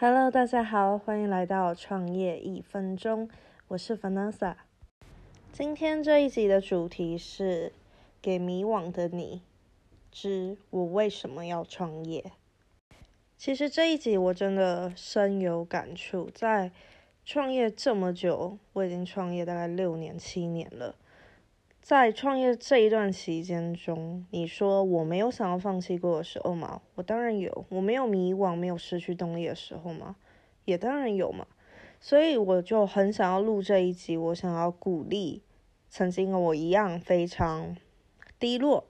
Hello，大家好，欢迎来到创业一分钟，我是 Vanessa。今天这一集的主题是给迷惘的你之我为什么要创业。其实这一集我真的深有感触，在创业这么久，我已经创业大概六年七年了。在创业这一段期间中，你说我没有想要放弃过的时候吗？我当然有。我没有迷惘、没有失去动力的时候吗？也当然有嘛。所以我就很想要录这一集，我想要鼓励曾经和我一样非常低落，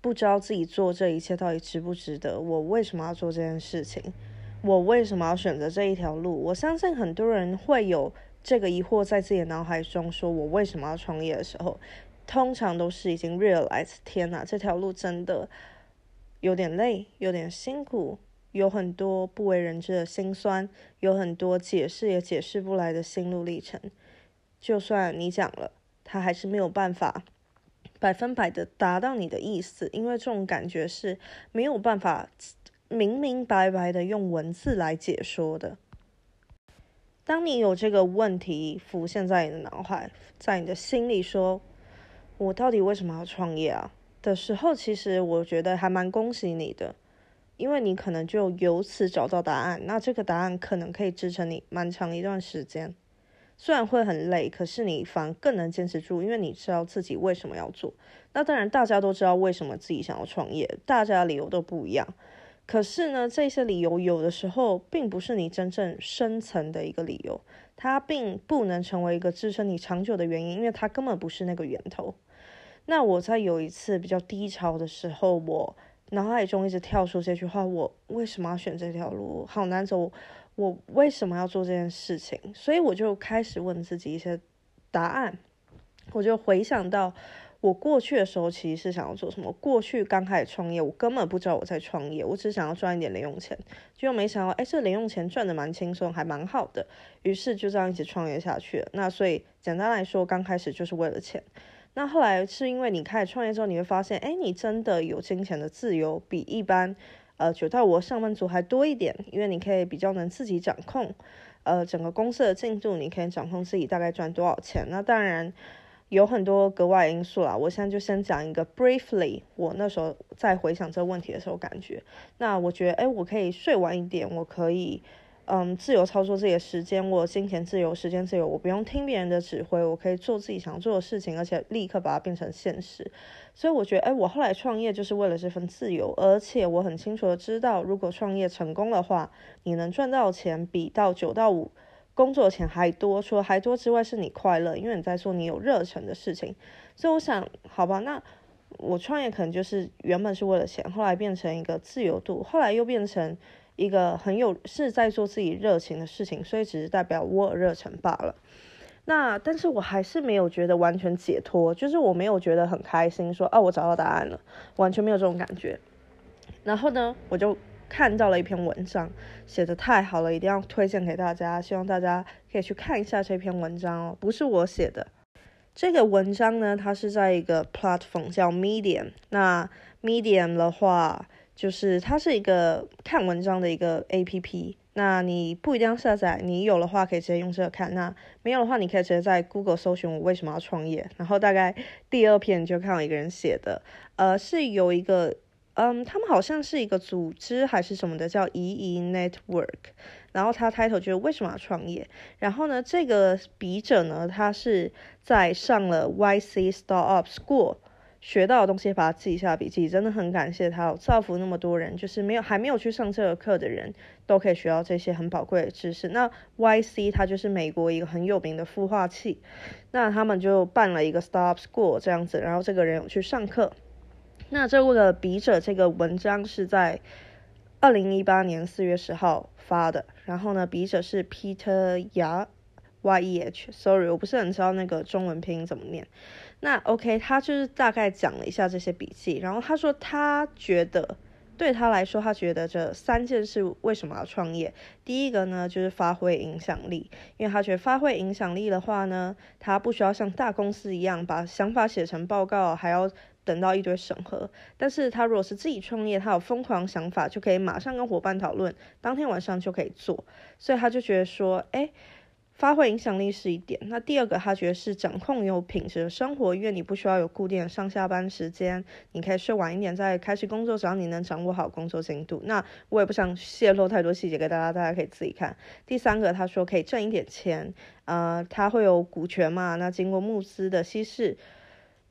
不知道自己做这一切到底值不值得。我为什么要做这件事情？我为什么要选择这一条路？我相信很多人会有这个疑惑在自己的脑海中，说我为什么要创业的时候。通常都是已经 realize，天哪，这条路真的有点累，有点辛苦，有很多不为人知的辛酸，有很多解释也解释不来的心路历程。就算你讲了，他还是没有办法百分百的达到你的意思，因为这种感觉是没有办法明明白白的用文字来解说的。当你有这个问题浮现在你的脑海，在你的心里说。我到底为什么要创业啊？的时候，其实我觉得还蛮恭喜你的，因为你可能就由此找到答案。那这个答案可能可以支撑你蛮长一段时间，虽然会很累，可是你反而更能坚持住，因为你知道自己为什么要做。那当然，大家都知道为什么自己想要创业，大家的理由都不一样。可是呢，这些理由有的时候并不是你真正深层的一个理由，它并不能成为一个支撑你长久的原因，因为它根本不是那个源头。那我在有一次比较低潮的时候，我脑海中一直跳出这句话：我为什么要选这条路？好难走，我为什么要做这件事情？所以我就开始问自己一些答案。我就回想到我过去的时候，其实是想要做什么？过去刚开始创业，我根本不知道我在创业，我只想要赚一点零用钱，就没想到，哎，这零用钱赚的蛮轻松，还蛮好的。于是就这样一直创业下去了。那所以简单来说，刚开始就是为了钱。那后来是因为你开始创业之后，你会发现，哎，你真的有金钱的自由，比一般呃九到五上班族还多一点，因为你可以比较能自己掌控，呃，整个公司的进度，你可以掌控自己大概赚多少钱。那当然有很多格外因素啦，我现在就先讲一个 briefly，我那时候在回想这个问题的时候感觉，那我觉得，哎，我可以睡晚一点，我可以。嗯，自由操作自己的时间，我金钱自由，时间自由，我不用听别人的指挥，我可以做自己想做的事情，而且立刻把它变成现实。所以我觉得，哎，我后来创业就是为了这份自由，而且我很清楚的知道，如果创业成功的话，你能赚到钱比到九到五工作钱还多。除了还多之外，是你快乐，因为你在做你有热忱的事情。所以我想，好吧，那我创业可能就是原本是为了钱，后来变成一个自由度，后来又变成。一个很有是在做自己热情的事情，所以只是代表我热忱罢了。那但是我还是没有觉得完全解脱，就是我没有觉得很开心，说哦我找到答案了，完全没有这种感觉。然后呢，我就看到了一篇文章，写的太好了，一定要推荐给大家，希望大家可以去看一下这篇文章哦，不是我写的。这个文章呢，它是在一个 platform 叫 Medium，那 Medium 的话。就是它是一个看文章的一个 A P P，那你不一定要下载，你有的话可以直接用这个看，那没有的话你可以直接在 Google 搜寻我为什么要创业，然后大概第二篇就看到一个人写的，呃，是有一个，嗯，他们好像是一个组织还是什么的，叫移移 Network，然后他 title 就是为什么要创业，然后呢，这个笔者呢，他是在上了 Y C Startup School。学到的东西，把它记一下笔记，真的很感谢他，造福那么多人，就是没有还没有去上这个课的人，都可以学到这些很宝贵的知识。那 YC 它就是美国一个很有名的孵化器，那他们就办了一个 Startup School 这样子，然后这个人有去上课。那这个笔者这个文章是在二零一八年四月十号发的，然后呢，笔者是 Peter Ya Y E H，Sorry，我不是很知道那个中文拼音怎么念。那 OK，他就是大概讲了一下这些笔记，然后他说他觉得对他来说，他觉得这三件事为什么要创业？第一个呢，就是发挥影响力，因为他觉得发挥影响力的话呢，他不需要像大公司一样把想法写成报告，还要等到一堆审核。但是他如果是自己创业，他有疯狂想法，就可以马上跟伙伴讨论，当天晚上就可以做。所以他就觉得说，哎。发挥影响力是一点，那第二个他觉得是掌控有品质的生活，因为你不需要有固定上下班时间，你可以睡晚一点再开始工作，只要你能掌握好工作进度。那我也不想泄露太多细节给大家，大家可以自己看。第三个他说可以挣一点钱，呃，他会有股权嘛？那经过募资的稀释。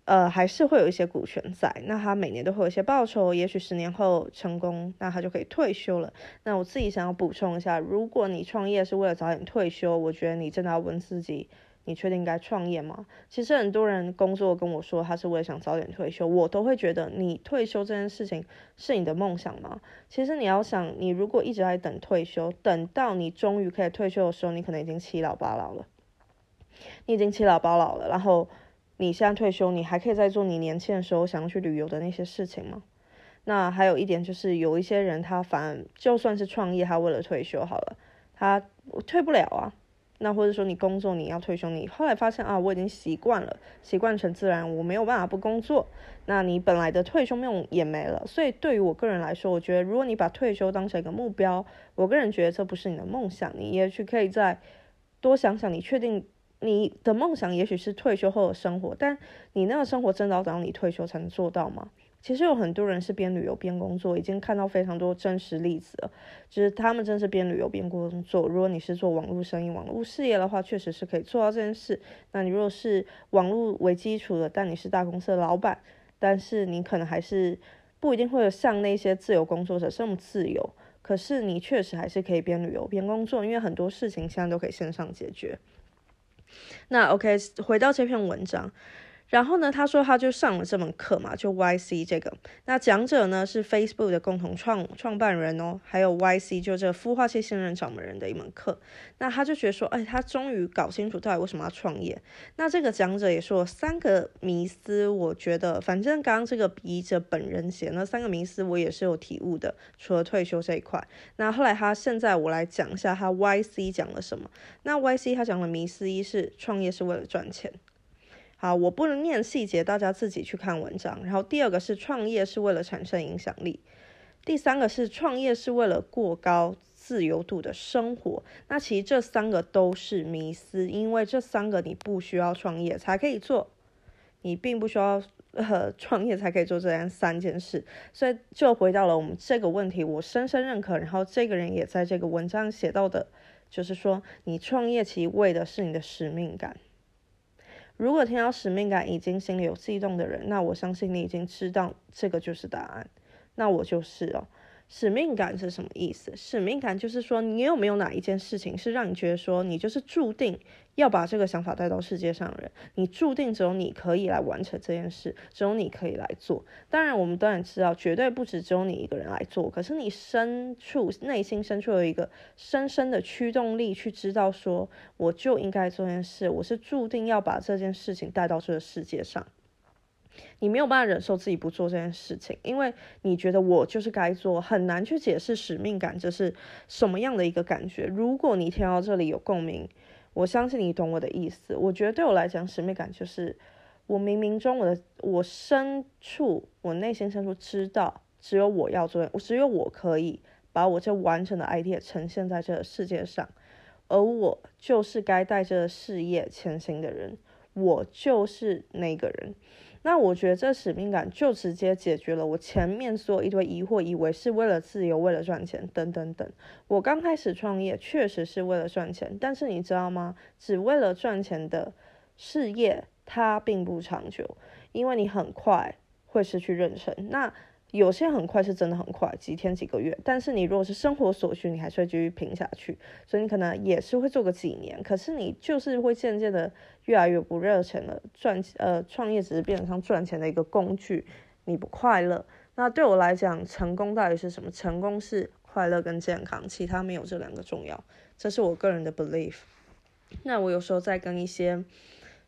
呃，还是会有一些股权在，那他每年都会有一些报酬，也许十年后成功，那他就可以退休了。那我自己想要补充一下，如果你创业是为了早点退休，我觉得你真的要问自己，你确定该创业吗？其实很多人工作跟我说他是为了想早点退休，我都会觉得你退休这件事情是你的梦想吗？其实你要想，你如果一直在等退休，等到你终于可以退休的时候，你可能已经七老八老了，你已经七老八老了，然后。你现在退休，你还可以再做你年轻的时候想要去旅游的那些事情吗？那还有一点就是，有一些人他反就算是创业，他为了退休好了，他退不了啊。那或者说你工作你要退休，你后来发现啊，我已经习惯了，习惯成自然，我没有办法不工作。那你本来的退休梦也没了。所以对于我个人来说，我觉得如果你把退休当成一个目标，我个人觉得这不是你的梦想，你也许可以再多想想，你确定。你的梦想也许是退休后的生活，但你那个生活真的要等到你退休才能做到吗？其实有很多人是边旅游边工作，已经看到非常多真实例子了，就是他们真是边旅游边工作。如果你是做网络生意、网络事业的话，确实是可以做到这件事。那你如果是网络为基础的，但你是大公司的老板，但是你可能还是不一定会有像那些自由工作者这么自由。可是你确实还是可以边旅游边工作，因为很多事情现在都可以线上解决。那 OK，回到这篇文章。然后呢，他说他就上了这门课嘛，就 YC 这个。那讲者呢是 Facebook 的共同创创办人哦，还有 YC 就这孵化器新人掌门人的一门课。那他就觉得说，哎，他终于搞清楚到底为什么要创业。那这个讲者也说三个迷思，我觉得反正刚刚这个笔者本人写那三个迷思，我也是有体悟的。除了退休这一块，那后来他现在我来讲一下他 YC 讲了什么。那 YC 他讲的迷思一是创业是为了赚钱。好，我不能念细节，大家自己去看文章。然后第二个是创业是为了产生影响力，第三个是创业是为了过高自由度的生活。那其实这三个都是迷思，因为这三个你不需要创业才可以做，你并不需要呃创业才可以做这样三件事。所以就回到了我们这个问题，我深深认可。然后这个人也在这个文章写到的，就是说你创业其实为的是你的使命感。如果听到使命感已经心里有悸动的人，那我相信你已经知道这个就是答案。那我就是哦。使命感是什么意思？使命感就是说，你有没有哪一件事情是让你觉得说，你就是注定要把这个想法带到世界上的人，你注定只有你可以来完成这件事，只有你可以来做。当然，我们当然知道，绝对不止只有你一个人来做。可是你深处内心深处有一个深深的驱动力，去知道说，我就应该做件事，我是注定要把这件事情带到这个世界上。你没有办法忍受自己不做这件事情，因为你觉得我就是该做，很难去解释使命感这是什么样的一个感觉。如果你听到这里有共鸣，我相信你懂我的意思。我觉得对我来讲，使命感就是我冥冥中我的我深处我内心深处知道，只有我要做，我只有我可以把我这完整的 idea 呈现在这个世界上，而我就是该带着事业前行的人，我就是那个人。那我觉得这使命感就直接解决了我前面所有一堆疑惑，以为是为了自由、为了赚钱等等等。我刚开始创业确实是为了赚钱，但是你知道吗？只为了赚钱的事业它并不长久，因为你很快会失去认真。那有些很快是真的很快，几天几个月。但是你如果是生活所需，你还是会继续拼下去。所以你可能也是会做个几年，可是你就是会渐渐的越来越不热情了。赚呃创业只是变成赚钱的一个工具，你不快乐。那对我来讲，成功到底是什么？成功是快乐跟健康，其他没有这两个重要。这是我个人的 belief。那我有时候在跟一些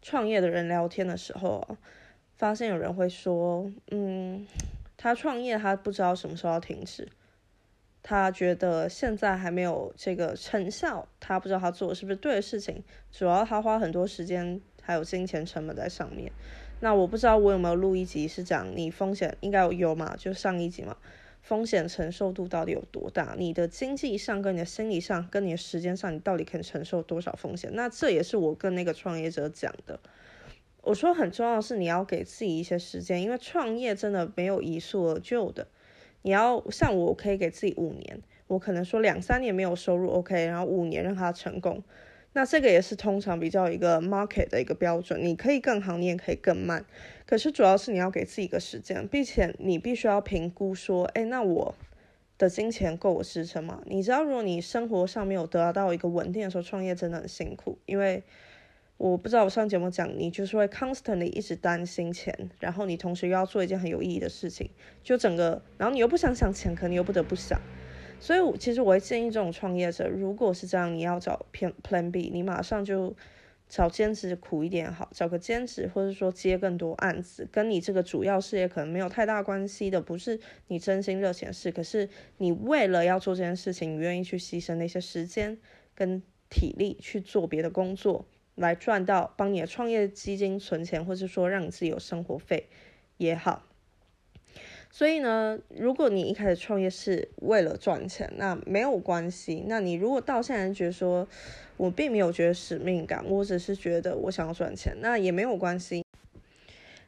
创业的人聊天的时候，发现有人会说，嗯。他创业，他不知道什么时候要停止。他觉得现在还没有这个成效，他不知道他做的是不是对的事情。主要他花很多时间还有金钱成本在上面。那我不知道我有没有录一集是讲你风险应该有有嘛？就上一集嘛，风险承受度到底有多大？你的经济上、跟你的心理上、跟你的时间上，你到底可承受多少风险？那这也是我跟那个创业者讲的。我说很重要的是你要给自己一些时间，因为创业真的没有一蹴而就的。你要像我可以给自己五年，我可能说两三年没有收入 OK，然后五年让它成功。那这个也是通常比较一个 market 的一个标准，你可以更好，你也可以更慢。可是主要是你要给自己一个时间，并且你必须要评估说，哎，那我的金钱够我支撑吗？你知道，如果你生活上没有得到一个稳定的时候，创业真的很辛苦。因为我不知道我上节目讲，你就是会 constantly 一直担心钱，然后你同时又要做一件很有意义的事情，就整个，然后你又不想想钱，可你又不得不想。所以，其实我会建议这种创业者，如果是这样，你要找 Plan Plan B，你马上就找兼职苦一点好，找个兼职，或者说接更多案子，跟你这个主要事业可能没有太大关系的，不是你真心热情的事，可是你为了要做这件事情，你愿意去牺牲那些时间跟体力去做别的工作，来赚到帮你的创业基金存钱，或者说让你自己有生活费也好。所以呢，如果你一开始创业是为了赚钱，那没有关系。那你如果到现在觉得说，我并没有觉得使命感，我只是觉得我想要赚钱，那也没有关系。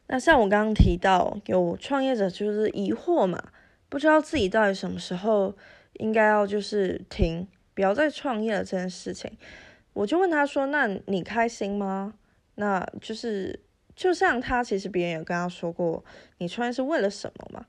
那像我刚刚提到，有创业者就是疑惑嘛，不知道自己到底什么时候应该要就是停，不要再创业了这件事情。我就问他说：“那你开心吗？”那就是。就像他，其实别人有跟他说过，你创业是为了什么嘛？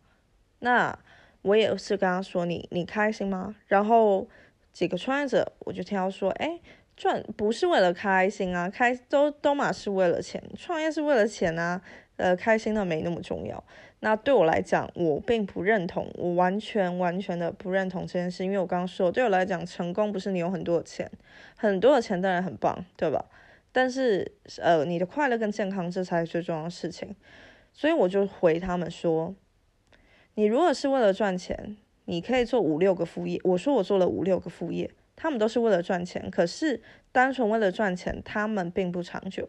那我也是跟他说，你你开心吗？然后几个创业者，我就听到说，哎，赚不是为了开心啊，开都都嘛是为了钱，创业是为了钱啊，呃，开心的没那么重要。那对我来讲，我并不认同，我完全完全的不认同这件事，因为我刚刚说，对我来讲，成功不是你有很多的钱，很多的钱当然很棒，对吧？但是，呃，你的快乐跟健康，这才是最重要的事情。所以我就回他们说：“你如果是为了赚钱，你可以做五六个副业。”我说我做了五六个副业，他们都是为了赚钱。可是单纯为了赚钱，他们并不长久，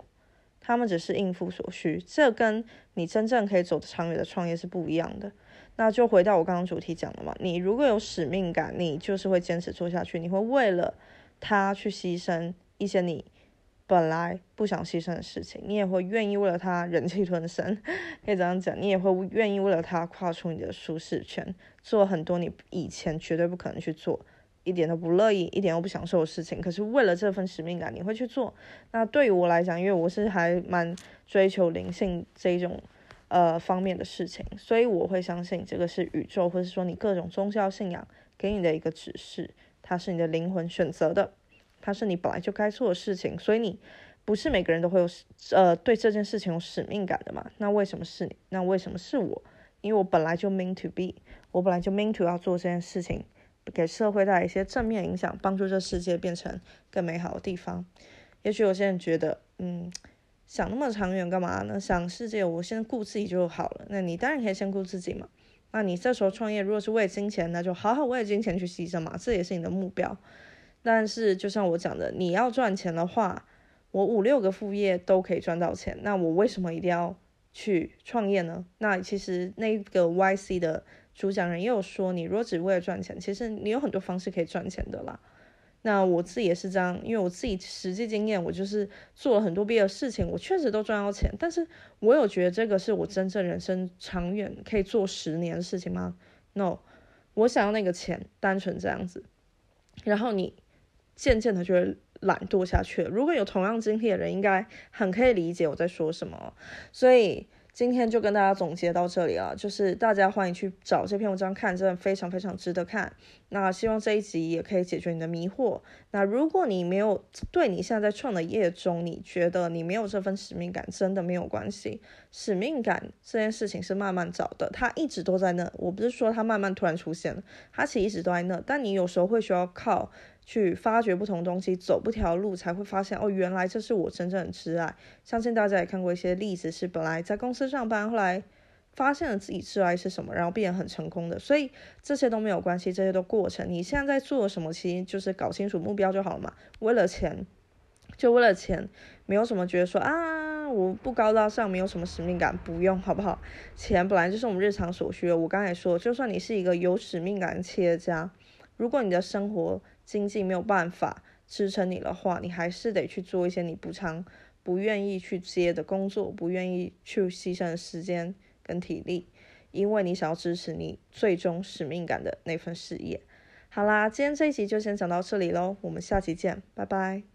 他们只是应付所需。这跟你真正可以走得长远的创业是不一样的。那就回到我刚刚主题讲的嘛，你如果有使命感，你就是会坚持做下去，你会为了他去牺牲一些你。本来不想牺牲的事情，你也会愿意为了他忍气吞声，可以这样讲，你也会愿意为了他跨出你的舒适圈，做很多你以前绝对不可能去做，一点都不乐意，一点都不享受的事情。可是为了这份使命感，你会去做。那对于我来讲，因为我是还蛮追求灵性这一种呃方面的事情，所以我会相信这个是宇宙，或者说你各种宗教信仰给你的一个指示，它是你的灵魂选择的。它是你本来就该做的事情，所以你不是每个人都会有呃对这件事情有使命感的嘛？那为什么是你？那为什么是我？因为我本来就 mean to be，我本来就 mean to 要做这件事情，给社会带来一些正面影响，帮助这世界变成更美好的地方。也许有些人觉得，嗯，想那么长远干嘛呢？想世界，我先顾自己就好了。那你当然可以先顾自己嘛。那你这时候创业，如果是为金钱，那就好好为金钱去牺牲嘛，这也是你的目标。但是，就像我讲的，你要赚钱的话，我五六个副业都可以赚到钱。那我为什么一定要去创业呢？那其实那个 YC 的主讲人也有说，你如果只为了赚钱，其实你有很多方式可以赚钱的啦。那我自己也是这样，因为我自己实际经验，我就是做了很多别的事情，我确实都赚到钱。但是我有觉得这个是我真正人生长远可以做十年的事情吗？No，我想要那个钱，单纯这样子。然后你。渐渐的就会懒惰下去。如果有同样经历的人，应该很可以理解我在说什么。所以今天就跟大家总结到这里了，就是大家欢迎去找这篇文章看，真的非常非常值得看。那希望这一集也可以解决你的迷惑。那如果你没有对你现在在创的业中，你觉得你没有这份使命感，真的没有关系。使命感这件事情是慢慢找的，它一直都在那。我不是说它慢慢突然出现，它其实一直都在那。但你有时候会需要靠。去发掘不同东西，走不条路，才会发现哦，原来这是我真正的挚爱。相信大家也看过一些例子，是本来在公司上班，后来发现了自己挚爱是什么，然后变得很成功的。所以这些都没有关系，这些都过程。你现在在做什么，其实就是搞清楚目标就好了嘛。为了钱，就为了钱，没有什么觉得说啊。我不高大上，没有什么使命感，不用好不好？钱本来就是我们日常所需的。我刚才说，就算你是一个有使命感的企业家，如果你的生活经济没有办法支撑你的话，你还是得去做一些你不常、不愿意去接的工作，不愿意去牺牲时间跟体力，因为你想要支持你最终使命感的那份事业。好啦，今天这一集就先讲到这里喽，我们下期见，拜拜。